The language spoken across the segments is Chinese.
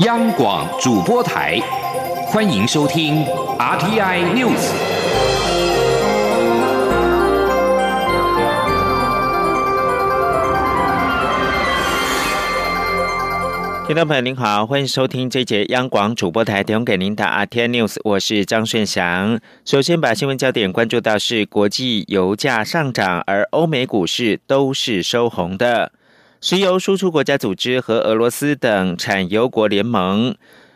央广主播台，欢迎收听 RTI News。听众朋友您好，欢迎收听这节央广主播台提供给您的 RTI News，我是张顺祥。首先把新闻焦点关注到是国际油价上涨，而欧美股市都是收红的。石油输出国家组织和俄罗斯等产油国联盟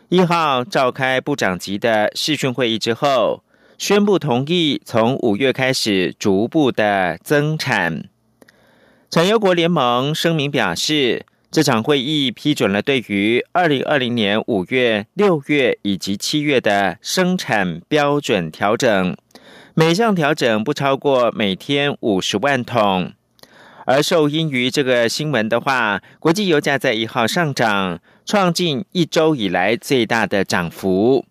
一号召开部长级的视讯会议之后，宣布同意从五月开始逐步的增产。产油国联盟声明表示。这场会议批准了对于二零二零年五月、六月以及七月的生产标准调整，每项调整不超过每天五十万桶。而受因于这个新闻的话，国际油价在一号上涨，创近一周以来最大的涨幅。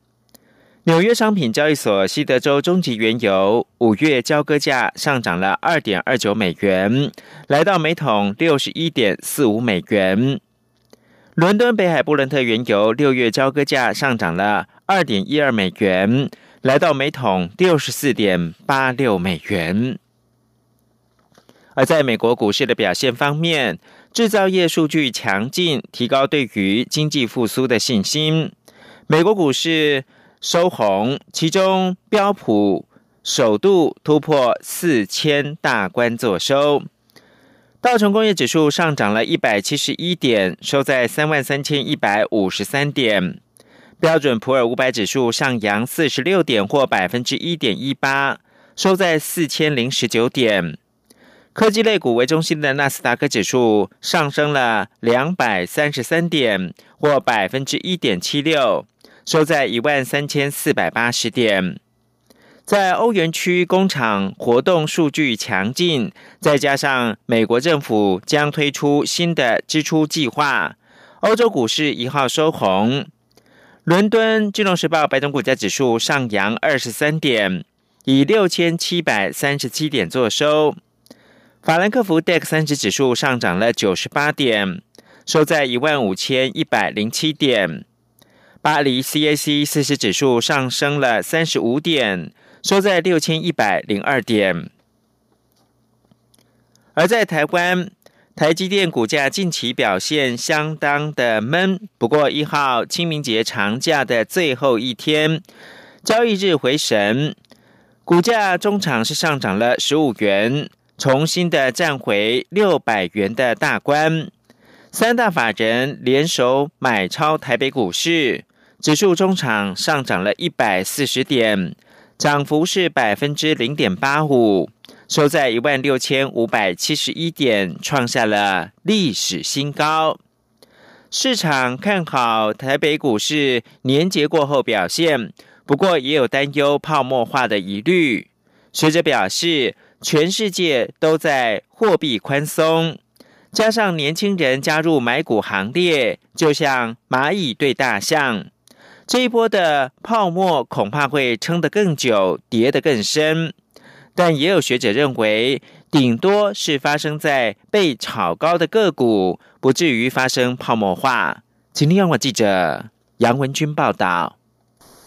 纽约商品交易所西德州中级原油五月交割价上涨了二点二九美元，来到每桶六十一点四五美元。伦敦北海布伦特原油六月交割价上涨了二点一二美元，来到每桶六十四点八六美元。而在美国股市的表现方面，制造业数据强劲，提高对于经济复苏的信心。美国股市。收红，其中标普首度突破四千大关作收，道琼工业指数上涨了一百七十一点，收在三万三千一百五十三点；标准普尔五百指数上扬四十六点，或百分之一点一八，收在四千零十九点。科技类股为中心的纳斯达克指数上升了两百三十三点，或百分之一点七六。收在一万三千四百八十点，在欧元区工厂活动数据强劲，再加上美国政府将推出新的支出计划，欧洲股市一号收红。伦敦金融时报白种股价指数上扬二十三点，以六千七百三十七点作收。法兰克福 DAX 三十指数上涨了九十八点，收在一万五千一百零七点。巴黎 CAC 四十指数上升了三十五点，收在六千一百零二点。而在台湾，台积电股价近期表现相当的闷。不过一号清明节长假的最后一天，交易日回神，股价中场是上涨了十五元，重新的站回六百元的大关。三大法人联手买超台北股市。指数中场上涨了一百四十点，涨幅是百分之零点八五，收在一万六千五百七十一点，创下了历史新高。市场看好台北股市年节过后表现，不过也有担忧泡沫化的疑虑。学者表示，全世界都在货币宽松，加上年轻人加入买股行列，就像蚂蚁对大象。这一波的泡沫恐怕会撑得更久，跌得更深。但也有学者认为，顶多是发生在被炒高的个股，不至于发生泡沫化。请听央广记者杨文军报道。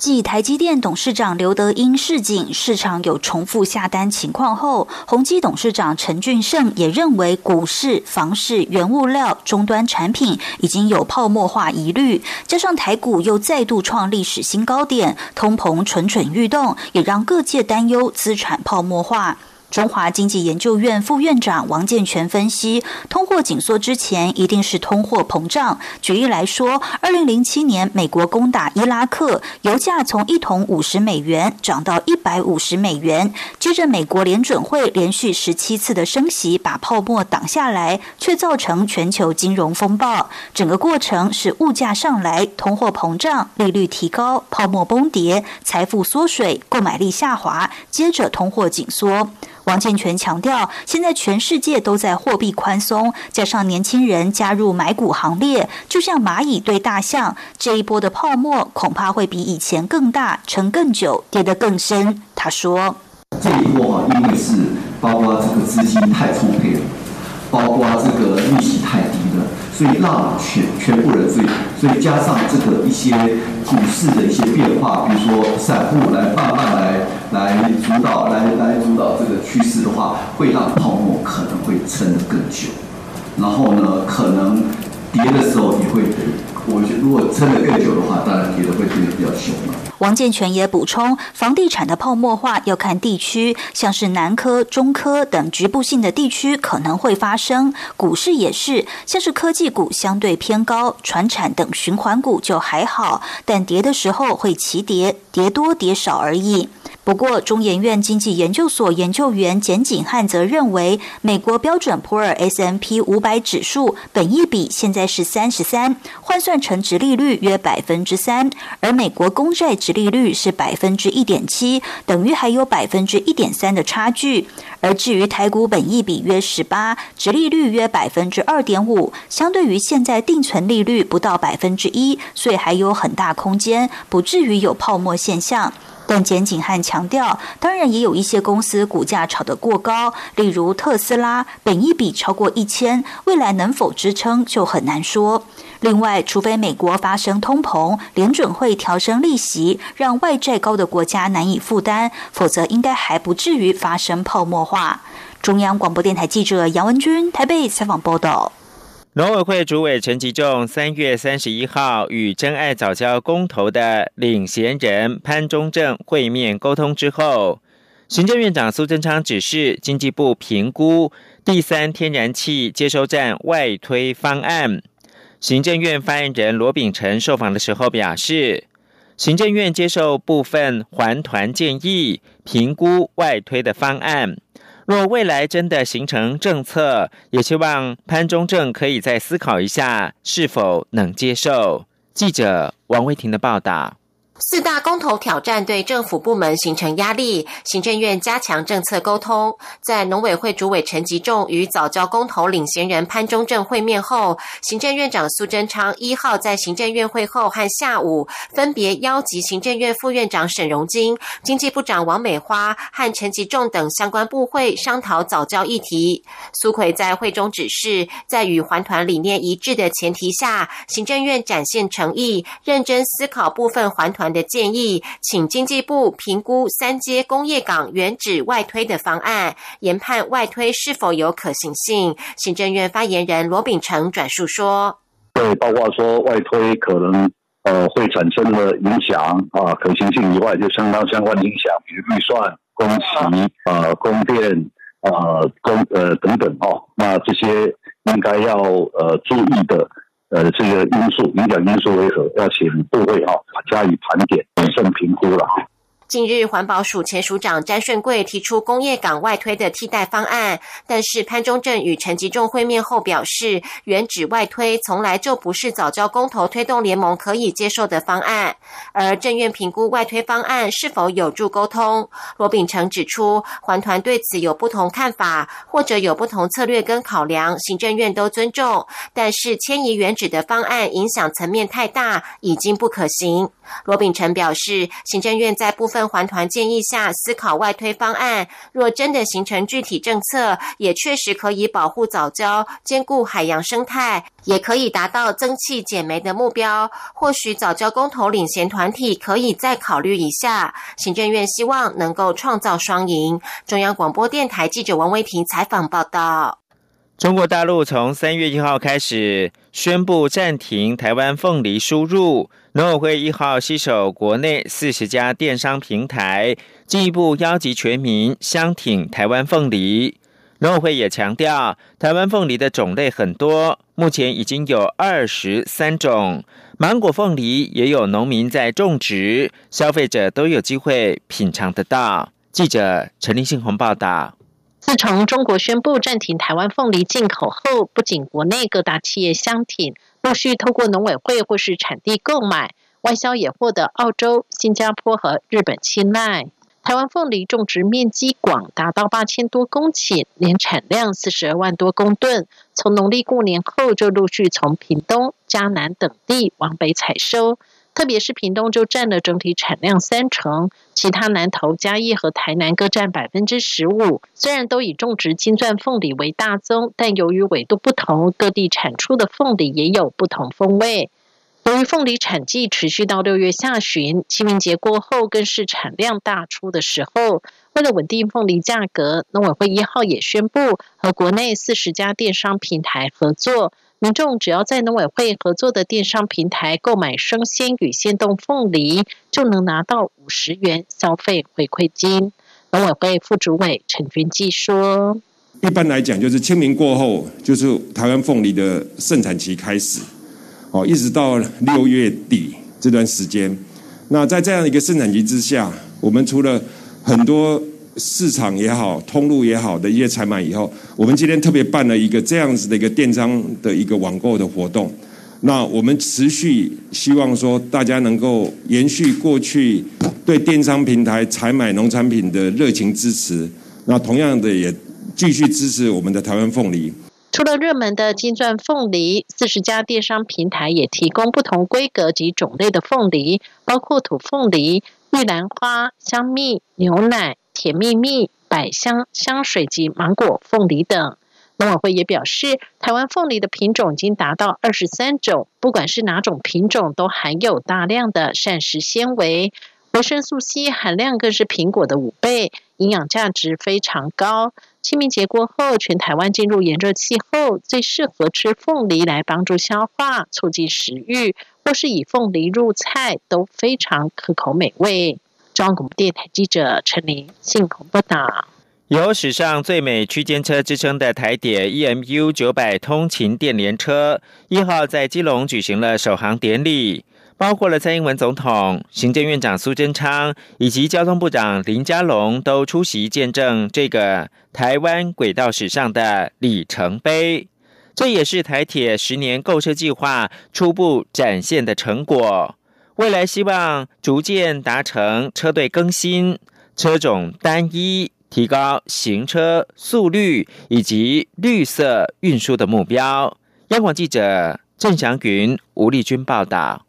继台积电董事长刘德英示警市场有重复下单情况后，鸿基董事长陈俊盛也认为股市、房市、原物料终端产品已经有泡沫化疑虑，加上台股又再度创历史新高点，通膨蠢蠢欲动，也让各界担忧资产泡沫化。中华经济研究院副院长王建全分析，通货紧缩之前一定是通货膨胀。举例来说，二零零七年美国攻打伊拉克，油价从一桶五十美元涨到一百五十美元，接着美国联准会连续十七次的升息，把泡沫挡下来，却造成全球金融风暴。整个过程是物价上来，通货膨胀，利率提高，泡沫崩跌，财富缩水，购买力下滑，接着通货紧缩。王健全强调，现在全世界都在货币宽松，加上年轻人加入买股行列，就像蚂蚁对大象，这一波的泡沫恐怕会比以前更大，撑更久，跌得更深。他说：“这一波啊，因为是包括这个资金太充沛了，包括这个利息太，所以让全全部人，所以所以加上这个一些股市的一些变化，比如说散户来慢慢来来主导，来来主导这个趋势的话，会让泡沫可能会撑得更久。然后呢，可能跌的时候也会，我觉得如果撑得更久的话，当然跌的会跌得比较凶了。王建全也补充，房地产的泡沫化要看地区，像是南科、中科等局部性的地区可能会发生。股市也是，像是科技股相对偏高，船产等循环股就还好，但跌的时候会齐跌，跌多跌少而已。不过，中研院经济研究所研究员简景汉则认为，美国标准普尔 S M P 五百指数本益比现在是三十三，换算成值利率约百分之三，而美国公债值利率是百分之一点七，等于还有百分之一点三的差距。而至于台股本益比约十八，直利率约百分之二点五，相对于现在定存利率不到百分之一，所以还有很大空间，不至于有泡沫现象。但简景汉强调，当然也有一些公司股价炒得过高，例如特斯拉，本一比超过一千，未来能否支撑就很难说。另外，除非美国发生通膨，联准会调升利息，让外债高的国家难以负担，否则应该还不至于发生泡沫化。中央广播电台记者杨文君台北采访报道。农委会主委陈吉仲三月三十一号与真爱早教公投的领衔人潘中正会面沟通之后，行政院长苏贞昌指示经济部评估第三天然气接收站外推方案。行政院发言人罗秉成受访的时候表示，行政院接受部分还团建议，评估外推的方案。若未来真的形成政策，也希望潘中正可以再思考一下，是否能接受。记者王维婷的报道。四大公投挑战对政府部门形成压力，行政院加强政策沟通。在农委会主委陈吉仲与早教公投领衔人潘中正会面后，行政院长苏贞昌一号在行政院会后和下午分别邀集行政院副院长沈荣金、经济部长王美花和陈吉仲等相关部会商讨早教议题。苏奎在会中指示，在与环团理念一致的前提下，行政院展现诚意，认真思考部分环团。的建议，请经济部评估三阶工业港原址外推的方案，研判外推是否有可行性。行政院发言人罗秉成转述说：“对，包括说外推可能呃会产生的影响啊，可行性以外，就相当相关的影响，比如预算、工期、呃供电、呃供呃等等哦，那这些应该要呃注意的。”呃，这个因素影响因素为何？要请部会哈加以盘点、审慎评估了哈。近日，环保署前署长詹顺贵提出工业港外推的替代方案，但是潘中正与陈吉仲会面后表示，原址外推从来就不是早教公投推动联盟可以接受的方案。而政院评估外推方案是否有助沟通，罗秉成指出，环团对此有不同看法，或者有不同策略跟考量，行政院都尊重。但是迁移原址的方案影响层面太大，已经不可行。罗秉成表示，行政院在部分环团建议下思考外推方案，若真的形成具体政策，也确实可以保护早礁、兼顾海洋生态，也可以达到增气减煤的目标。或许早教公投领衔团体可以再考虑一下。行政院希望能够创造双赢。中央广播电台记者王维婷采访报道。中国大陆从三月一号开始宣布暂停台湾凤梨输入。农委会一号携手国内四十家电商平台，进一步邀集全民相挺台湾凤梨。农委会也强调，台湾凤梨的种类很多，目前已经有二十三种。芒果凤梨也有农民在种植，消费者都有机会品尝得到。记者陈立信宏报道。自从中国宣布暂停台湾凤梨进口后，不仅国内各大企业相挺。陆续透过农委会或是产地购买，外销也获得澳洲、新加坡和日本青睐。台湾凤梨种植面积广，达到八千多公顷，年产量四十二万多公吨。从农历过年后，就陆续从屏东、嘉南等地往北采收。特别是屏东就占了整体产量三成，其他南投、嘉义和台南各占百分之十五。虽然都以种植金钻凤梨为大宗，但由于纬度不同，各地产出的凤梨也有不同风味。由于凤梨产季持续到六月下旬，清明节过后更是产量大出的时候。为了稳定凤梨价格，农委会一号也宣布和国内四十家电商平台合作。民众只要在农委会合作的电商平台购买生鲜与鲜冻凤梨，就能拿到五十元消费回馈金。农委会副主委陈君记说：“一般来讲，就是清明过后，就是台湾凤梨的盛产期开始，哦，一直到六月底这段时间。那在这样一个盛产期之下，我们除了很多。”市场也好，通路也好的一些采买以后，我们今天特别办了一个这样子的一个电商的一个网购的活动。那我们持续希望说，大家能够延续过去对电商平台采买农产品的热情支持。那同样的，也继续支持我们的台湾凤梨。除了热门的金钻凤梨，四十家电商平台也提供不同规格及种类的凤梨，包括土凤梨、玉兰花、香蜜、牛奶。甜蜜蜜、百香、香水及芒果凤梨等，农委会也表示，台湾凤梨的品种已经达到二十三种，不管是哪种品种，都含有大量的膳食纤维，维生素 C 含量更是苹果的五倍，营养价值非常高。清明节过后，全台湾进入炎热气候，最适合吃凤梨来帮助消化、促进食欲，或是以凤梨入菜，都非常可口美味。中央广电台记者陈琳信鸿报道：有史上最美区间车之称的台铁 EMU 九百通勤电联车一号在基隆举行了首航典礼，包括了蔡英文总统、行政院长苏贞昌以及交通部长林佳龙都出席见证这个台湾轨道史上的里程碑。这也是台铁十年购车计划初步展现的成果。未来希望逐渐达成车队更新、车种单一、提高行车速率以及绿色运输的目标。央广记者郑祥云、吴丽君报道。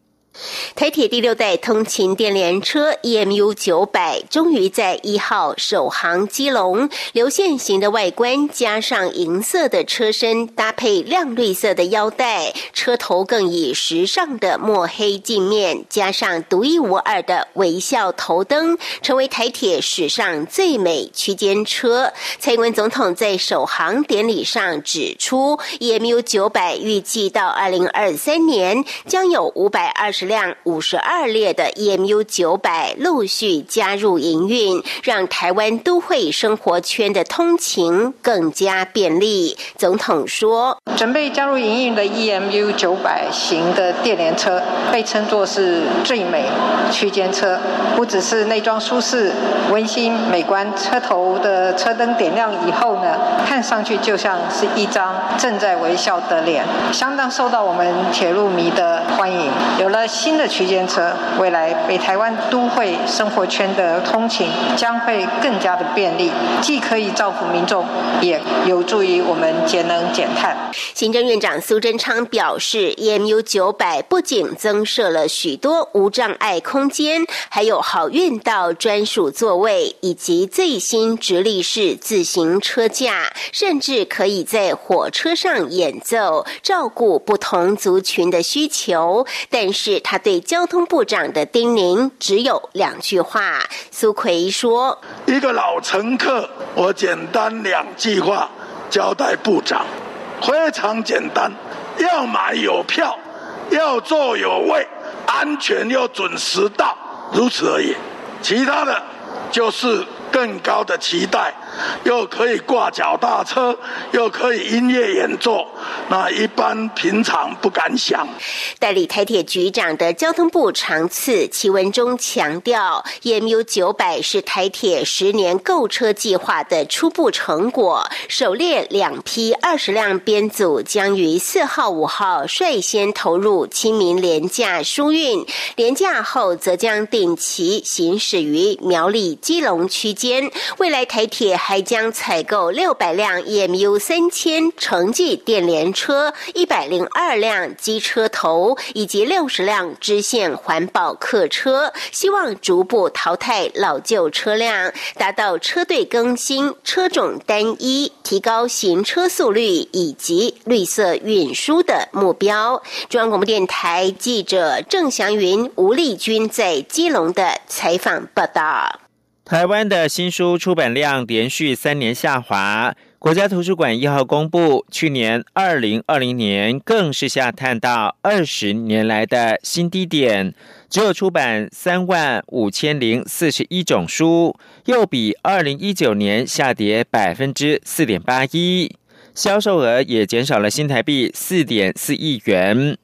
台铁第六代通勤电联车 EMU 九百终于在一号首航基隆，流线型的外观加上银色的车身，搭配亮绿色的腰带，车头更以时尚的墨黑镜面，加上独一无二的微笑头灯，成为台铁史上最美区间车。蔡英文总统在首航典礼上指出，EMU 九百预计到二零二三年将有五百二十。辆五十二列的 EMU 九百陆续加入营运，让台湾都会生活圈的通勤更加便利。总统说：“准备加入营运的 EMU 九百型的电联车，被称作是最美区间车。不只是内装舒适、温馨、美观，车头的车灯点亮以后呢，看上去就像是一张正在微笑的脸，相当受到我们铁路迷的欢迎。有了。”新的区间车，未来北台湾都会生活圈的通勤将会更加的便利，既可以造福民众，也有助于我们节能减碳。行政院长苏贞昌表示，EMU 九百不仅增设了许多无障碍空间，还有好运道专属座位，以及最新直立式自行车架，甚至可以在火车上演奏，照顾不同族群的需求。但是他对交通部长的叮咛只有两句话。苏奎说：“一个老乘客，我简单两句话交代部长，非常简单：要买有票，要坐有位，安全又准时到，如此而已。其他的，就是更高的期待。”又可以挂脚踏车，又可以音乐演奏，那一般平常不敢想。代理台铁局长的交通部长次其文忠强调，EMU 九百是台铁十年购车计划的初步成果，首列两批二十辆编组将于四号、五号率先投入清明廉价疏运，廉价后则将定期行驶于苗栗基隆区间。未来台铁。还将采购六百辆 EMU 三千城际电联车、一百零二辆机车头以及六十辆支线环保客车，希望逐步淘汰老旧车辆，达到车队更新、车种单一、提高行车速率以及绿色运输的目标。中央广播电台记者郑祥云、吴丽君在基隆的采访报道。台湾的新书出版量连续三年下滑，国家图书馆一号公布，去年二零二零年更是下探到二十年来的新低点，只有出版三万五千零四十一种书，又比二零一九年下跌百分之四点八一，销售额也减少了新台币四点四亿元。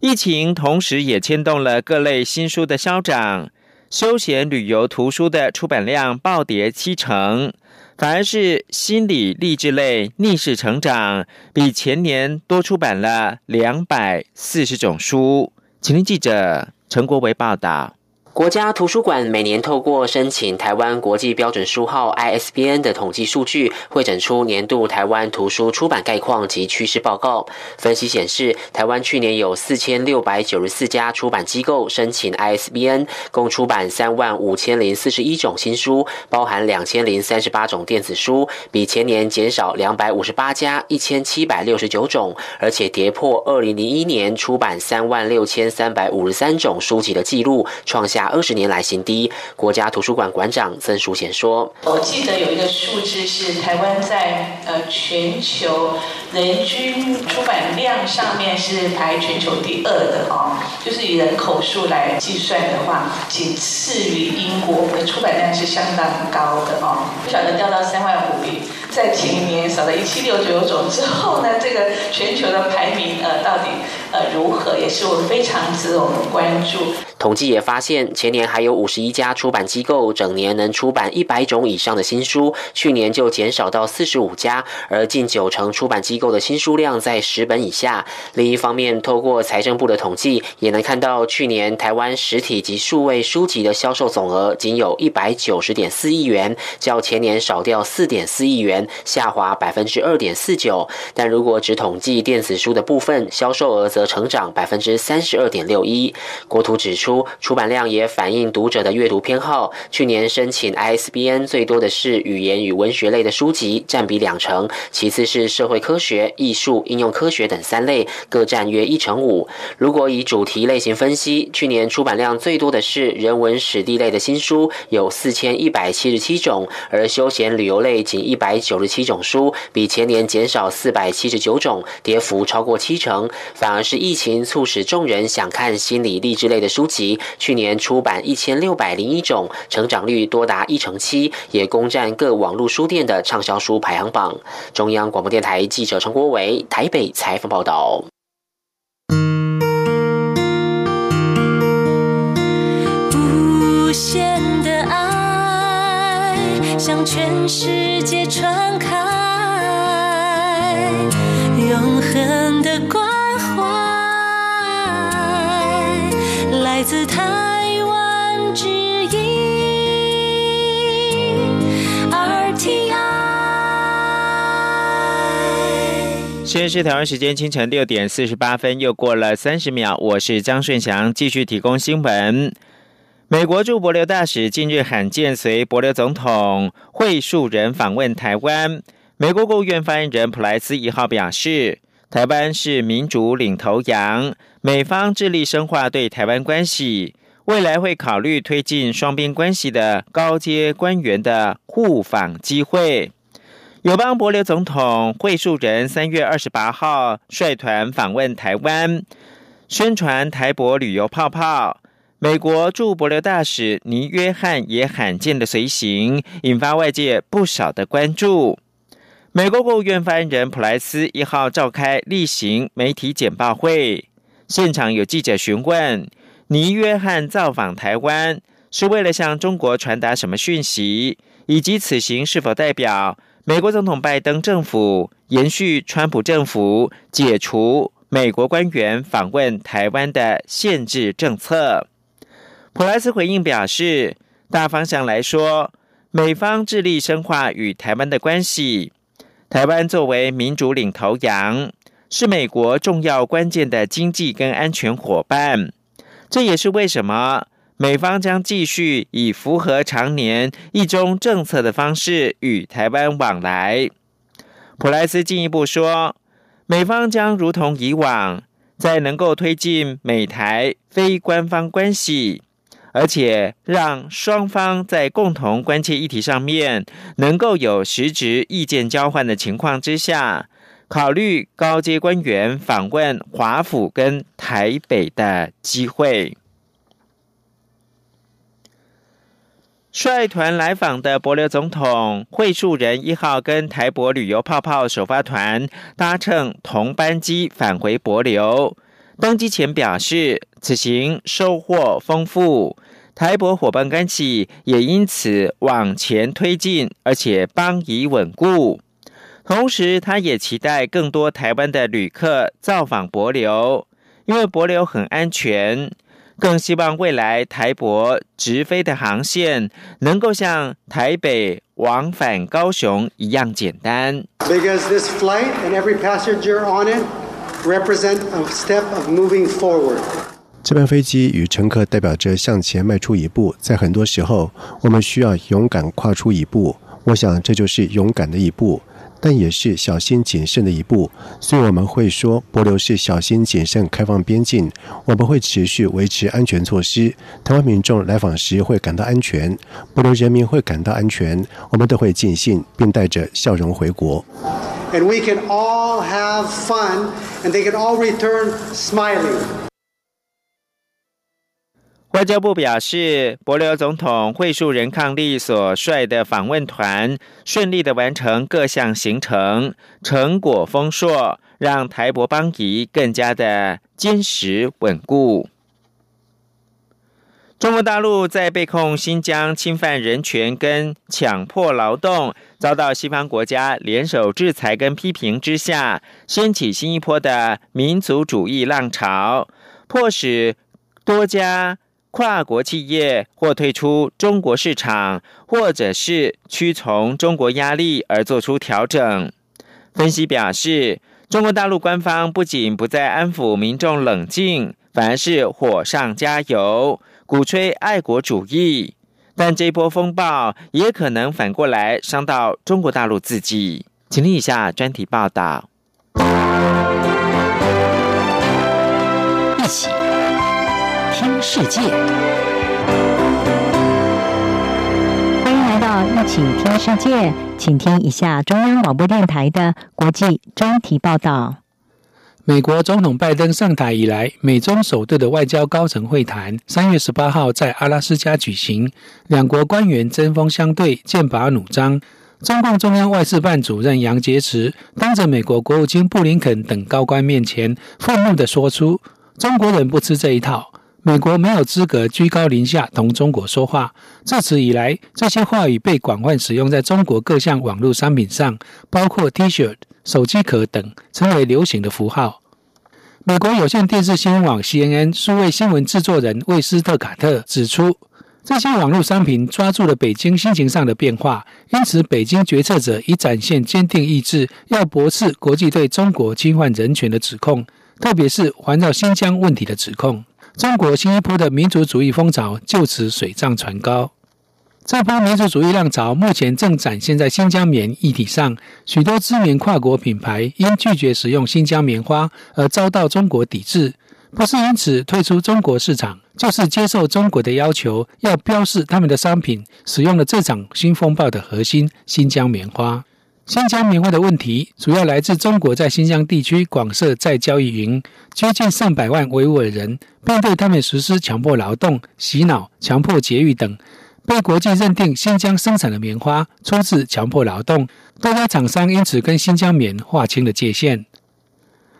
疫情同时也牵动了各类新书的销涨。休闲旅游图书的出版量暴跌七成，反而是心理励志类逆势成长，比前年多出版了两百四十种书。请听记者陈国维报道。国家图书馆每年透过申请台湾国际标准书号 ISBN 的统计数据，会整出年度台湾图书出版概况及趋势报告。分析显示，台湾去年有四千六百九十四家出版机构申请 ISBN，共出版三万五千零四十一种新书，包含两千零三十八种电子书，比前年减少两百五十八家，一千七百六十九种，而且跌破二零零一年出版三万六千三百五十三种书籍的记录，创下。二十年来新低。国家图书馆馆长曾淑贤说：“我记得有一个数字是台湾在呃全球人均出版量上面是排全球第二的哦，就是以人口数来计算的话，仅次于英国的出版量是相当高的哦。不晓得掉到三万五里，在前一年少了一七六九种之后呢，这个全球的排名呃到底呃如何，也是我非常值得我们关注。”统计也发现，前年还有五十一家出版机构整年能出版一百种以上的新书，去年就减少到四十五家，而近九成出版机构的新书量在十本以下。另一方面，透过财政部的统计，也能看到去年台湾实体及数位书籍的销售总额仅有一百九十点四亿元，较前年少掉四点四亿元，下滑百分之二点四九。但如果只统计电子书的部分，销售额则成长百分之三十二点六一。国图指出。出版量也反映读者的阅读偏好。去年申请 ISBN 最多的是语言与文学类的书籍，占比两成；其次是社会科学、艺术、应用科学等三类，各占约一成五。如果以主题类型分析，去年出版量最多的是人文史地类的新书，有四千一百七十七种；而休闲旅游类仅一百九九十七种书，比前年减少四百七十九种，跌幅超过七成。反而是疫情促使众人想看心理励志类的书籍。去年出版一千六百零一种，成长率多达一成七，也攻占各网络书店的畅销书排行榜。中央广播电台记者陈国伟台北采访报道。向全世界传开，永恒的关怀。来自台湾之音 RTI。现在是台湾时间清晨六点四十八分，又过了三十秒。我是张顺祥，继续提供新闻。美国驻博留大使近日罕见随博留总统会数人访问台湾。美国国务院发言人普莱斯一号表示。台湾是民主领头羊，美方致力深化对台湾关系，未来会考虑推进双边关系的高阶官员的互访机会。友邦伯琉总统会述人三月二十八号率团访问台湾，宣传台博旅游泡泡。美国驻伯琉大使尼约翰也罕见的随行，引发外界不少的关注。美国国务院发言人普莱斯一号召开例行媒体简报会，现场有记者询问：尼约翰造访台湾是为了向中国传达什么讯息，以及此行是否代表美国总统拜登政府延续川普政府解除美国官员访问台湾的限制政策？普莱斯回应表示：大方向来说。美方致力深化与台湾的关系。台湾作为民主领头羊，是美国重要关键的经济跟安全伙伴。这也是为什么美方将继续以符合常年一中政策的方式与台湾往来。普莱斯进一步说，美方将如同以往，在能够推进美台非官方关系。而且让双方在共同关切议题上面能够有实质意见交换的情况之下，考虑高阶官员访问华府跟台北的机会。率团来访的博流总统会树人一号跟台博旅游泡泡首发团搭乘同班机返回博流。登机前表示，此行收获丰富，台博伙伴关系也因此往前推进，而且邦谊稳固。同时，他也期待更多台湾的旅客造访博流，因为博流很安全。更希望未来台博直飞的航线能够像台北往返高雄一样简单。Because this flight and every passenger on it. Represent a step of moving forward. 这班飞机与乘客代表着向前迈出一步，在很多时候，我们需要勇敢跨出一步。我想这就是勇敢的一步，但也是小心谨慎的一步。所以我们会说，博流是小心谨慎开放边境，我们会持续维持安全措施。台湾民众来访时会感到安全，博流人民会感到安全，我们都会尽兴并带着笑容回国。and we can all have fun and they can all return smiling. 外交部表示，博流总统会述人抗力所率的访问团顺利的完成各项行程，成果丰硕，让台博邦谊更加的坚实稳固。中国大陆在被控新疆侵犯人权跟强迫劳动，遭到西方国家联手制裁跟批评之下，掀起新一波的民族主义浪潮，迫使多家跨国企业或退出中国市场，或者是屈从中国压力而做出调整。分析表示，中国大陆官方不仅不再安抚民众冷静，反而是火上加油。鼓吹爱国主义，但这波风暴也可能反过来伤到中国大陆自己。请听以下专题报道。世界，欢迎来到一起听世界，请听一下中央广播电台的国际专题报道。美国总统拜登上台以来，美中首对的外交高层会谈，三月十八号在阿拉斯加举行，两国官员针锋相对，剑拔弩张。中共中央外事办主任杨洁篪当着美国国务卿布林肯等高官面前，愤怒地说出：“中国人不吃这一套，美国没有资格居高临下同中国说话。”自此以来，这些话语被广泛使用在中国各项网络商品上，包括 T 恤。手机壳等成为流行的符号。美国有线电视新闻网 CNN 数位新闻制作人魏斯特卡特指出，这些网络商品抓住了北京心情上的变化，因此北京决策者已展现坚定意志，要驳斥国际对中国侵犯人权的指控，特别是环绕新疆问题的指控。中国新一波的民族主义风潮就此水涨船高。这波民族主义浪潮目前正展现在新疆棉议题上，许多知名跨国品牌因拒绝使用新疆棉花而遭到中国抵制，不是因此退出中国市场，就是接受中国的要求，要标示他们的商品使用了这场新风暴的核心——新疆棉花。新疆棉花的问题主要来自中国在新疆地区广设再交易营，接近上百万维吾尔人，并对他们实施强迫劳动、洗脑、强迫节育等。被国际认定新疆生产的棉花出自强迫劳动，多家厂商因此跟新疆棉划清了界限。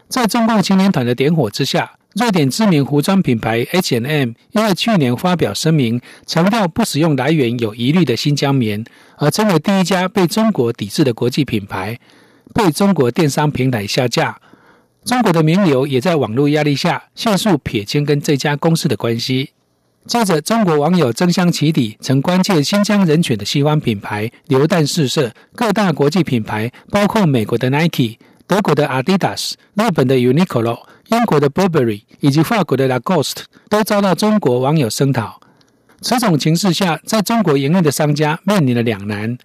在中共青年团的点火之下，瑞典知名服装品牌 H&M 因为去年发表声明，强调不使用来源有疑虑的新疆棉，而成为第一家被中国抵制的国际品牌，被中国电商平台下架。中国的名流也在网络压力下，迅速撇清跟这家公司的关系。接着，中国网友争相起底，曾关切新疆人权的西方品牌流弹试射，各大国际品牌，包括美国的 Nike、德国的 Adidas、日本的 Uniqlo、英国的 Burberry 以及法国的 Lacoste 都遭到中国网友声讨。此种情势下，在中国营运的商家面临了两难。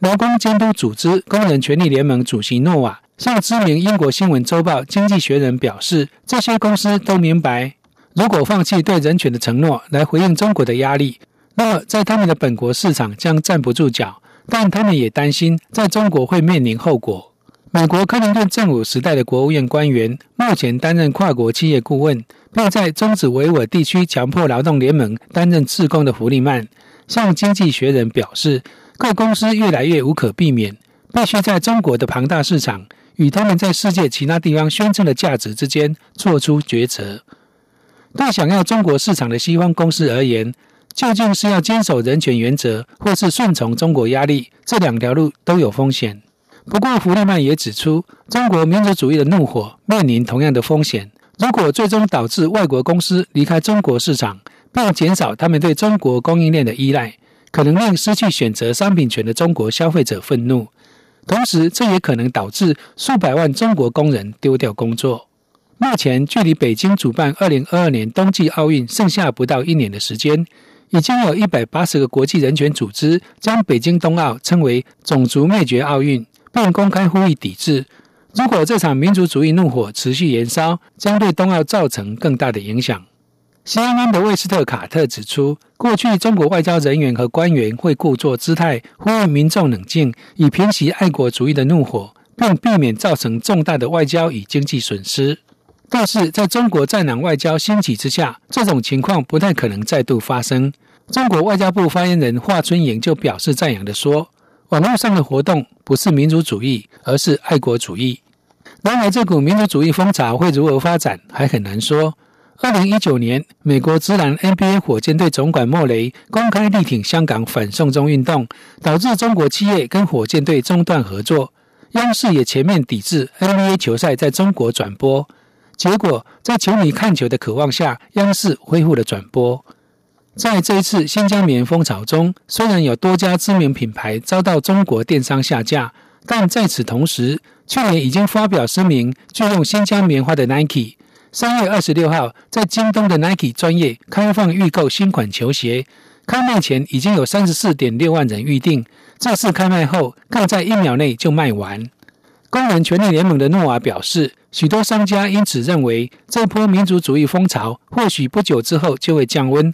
劳工监督组织工人权利联盟主席诺瓦向知名英国新闻周报《经济学人》表示，这些公司都明白。如果放弃对人权的承诺来回应中国的压力，那么在他们的本国市场将站不住脚。但他们也担心在中国会面临后果。美国克林顿政府时代的国务院官员，目前担任跨国企业顾问，并在中止维吾尔地区强迫劳动联盟担任自工的弗利曼，向《经济学人》表示，各公司越来越无可避免，必须在中国的庞大市场与他们在世界其他地方宣称的价值之间做出抉择。对想要中国市场的西方公司而言，究竟是要坚守人权原则，或是顺从中国压力，这两条路都有风险。不过，弗利曼也指出，中国民族主义的怒火面临同样的风险。如果最终导致外国公司离开中国市场，并减少他们对中国供应链的依赖，可能令失去选择商品权的中国消费者愤怒。同时，这也可能导致数百万中国工人丢掉工作。目前，距离北京主办二零二二年冬季奥运剩下不到一年的时间，已经有一百八十个国际人权组织将北京冬奥称为“种族灭绝奥运”，并公开呼吁抵制。如果这场民族主义怒火持续燃烧，将对冬奥造成更大的影响。CNN 的魏斯特卡特指出，过去中国外交人员和官员会故作姿态，呼吁民众冷静，以平息爱国主义的怒火，并避免造成重大的外交与经济损失。但是，在中国战狼外交兴起之下，这种情况不太可能再度发生。中国外交部发言人华春莹就表示赞扬的说：“网络上的活动不是民族主义，而是爱国主义。”然而，这股民族主义风潮会如何发展，还很难说。二零一九年，美国职篮 NBA 火箭队总管莫雷公开力挺香港反送中运动，导致中国企业跟火箭队中断合作。央视也全面抵制 NBA 球赛在中国转播。结果，在球迷看球的渴望下，央视恢复了转播。在这一次新疆棉风潮中，虽然有多家知名品牌遭到中国电商下架，但在此同时，去年已经发表声明拒用新疆棉花的 Nike，三月二十六号在京东的 Nike 专业开放预购新款球鞋，开卖前已经有三十四点六万人预定，正式开卖后更在一秒内就卖完。工人权利联盟的诺瓦表示。许多商家因此认为，这波民族主义风潮或许不久之后就会降温。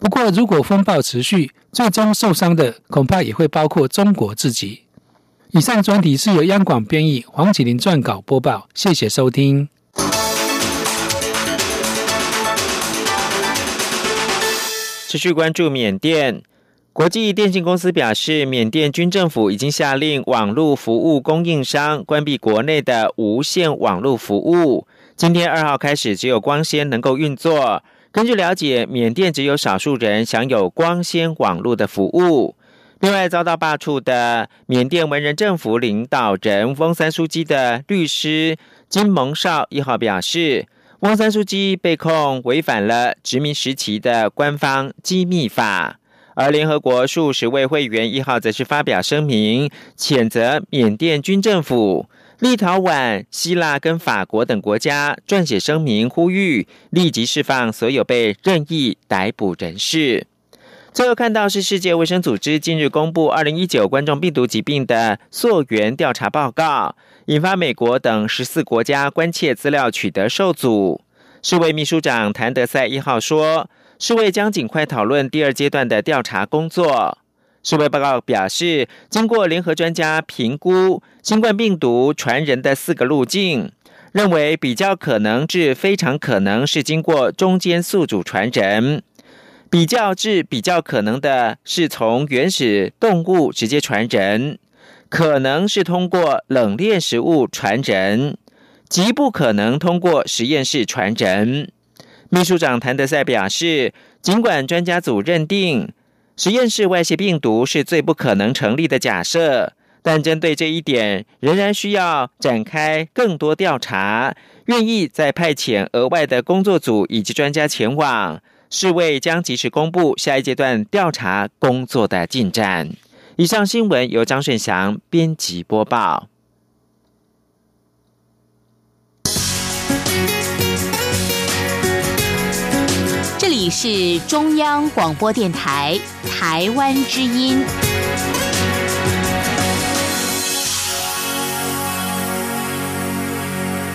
不过，如果风暴持续，最终受伤的恐怕也会包括中国自己。以上专题是由央广编译，黄启林撰稿播报。谢谢收听。持续关注缅甸。国际电信公司表示，缅甸军政府已经下令网络服务供应商关闭国内的无线网络服务。今天二号开始，只有光纤能够运作。根据了解，缅甸只有少数人享有光纤网络的服务。另外，遭到罢黜的缅甸文人政府领导人翁三书记的律师金蒙少一号表示，翁三书记被控违反了殖民时期的官方机密法。而联合国数十位会员一号则是发表声明，谴责缅甸军政府。立陶宛、希腊跟法国等国家撰写声明，呼吁立即释放所有被任意逮捕人士。最后看到是世界卫生组织近日公布二零一九冠状病毒疾病的溯源调查报告，引发美国等十四国家关切资料取得受阻。世卫秘书长谭德赛一号说。世卫将尽快讨论第二阶段的调查工作。世卫报告表示，经过联合专家评估，新冠病毒传人的四个路径，认为比较可能至非常可能是经过中间宿主传人；比较至比较可能的是从原始动物直接传人；可能是通过冷链食物传人；极不可能通过实验室传人。秘书长谭德赛表示，尽管专家组认定实验室外泄病毒是最不可能成立的假设，但针对这一点仍然需要展开更多调查，愿意再派遣额外的工作组以及专家前往，世卫将及时公布下一阶段调查工作的进展。以上新闻由张顺祥编辑播报。是中央广播电台台湾之音。